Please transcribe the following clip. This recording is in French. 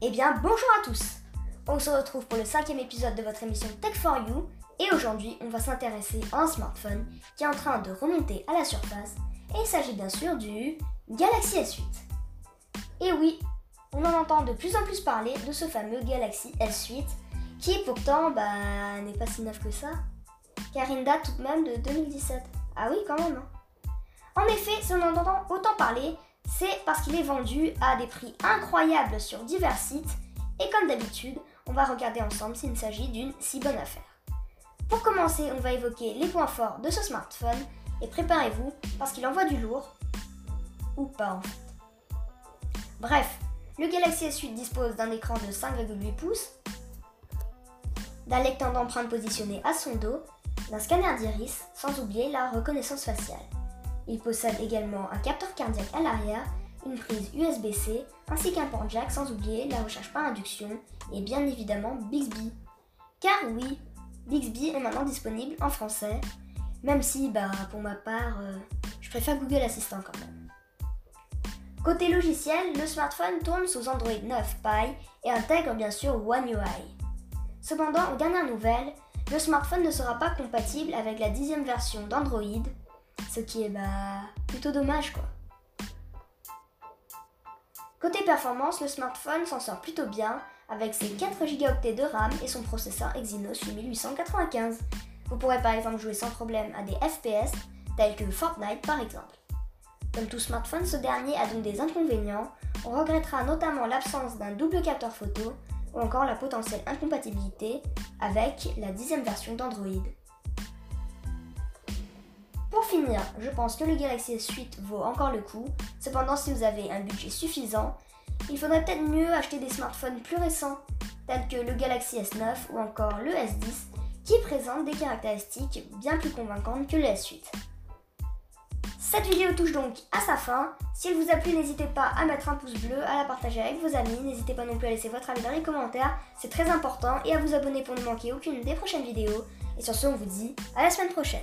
Eh bien, bonjour à tous On se retrouve pour le cinquième épisode de votre émission Tech for You et aujourd'hui, on va s'intéresser à un smartphone qui est en train de remonter à la surface et il s'agit bien sûr du Galaxy S8. Et oui, on en entend de plus en plus parler de ce fameux Galaxy S8 qui pourtant bah, n'est pas si neuf que ça car il date tout de même de 2017. Ah oui, quand même. Hein. En effet, si on en entend autant parler, c'est parce qu'il est vendu à des prix incroyables sur divers sites et comme d'habitude, on va regarder ensemble s'il s'agit d'une si bonne affaire. Pour commencer, on va évoquer les points forts de ce smartphone et préparez-vous parce qu'il envoie du lourd ou pas en fait. Bref, le Galaxy S8 dispose d'un écran de 5,8 pouces, d'un lecteur d'empreintes positionné à son dos, d'un scanner d'iris, sans oublier la reconnaissance faciale. Il possède également un capteur cardiaque à l'arrière, une prise USB-C, ainsi qu'un port jack sans oublier la recharge par induction et bien évidemment Bixby. Car oui, Bixby est maintenant disponible en français, même si bah pour ma part, euh, je préfère Google Assistant quand même. Côté logiciel, le smartphone tourne sous Android 9 Pie et intègre bien sûr One UI. Cependant, aux dernières nouvelles, le smartphone ne sera pas compatible avec la dixième version d'Android ce qui est bah, plutôt dommage quoi. Côté performance, le smartphone s'en sort plutôt bien avec ses 4 Go de RAM et son processeur Exynos 8895. Vous pourrez par exemple jouer sans problème à des FPS tels que Fortnite par exemple. Comme tout smartphone, ce dernier a donc des inconvénients. On regrettera notamment l'absence d'un double capteur photo ou encore la potentielle incompatibilité avec la dixième version d'Android. Pour finir, je pense que le Galaxy S8 vaut encore le coup. Cependant, si vous avez un budget suffisant, il faudrait peut-être mieux acheter des smartphones plus récents, tels que le Galaxy S9 ou encore le S10, qui présentent des caractéristiques bien plus convaincantes que le S8. Cette vidéo touche donc à sa fin. Si elle vous a plu, n'hésitez pas à mettre un pouce bleu, à la partager avec vos amis. N'hésitez pas non plus à laisser votre avis dans les commentaires, c'est très important, et à vous abonner pour ne manquer aucune des prochaines vidéos. Et sur ce, on vous dit à la semaine prochaine.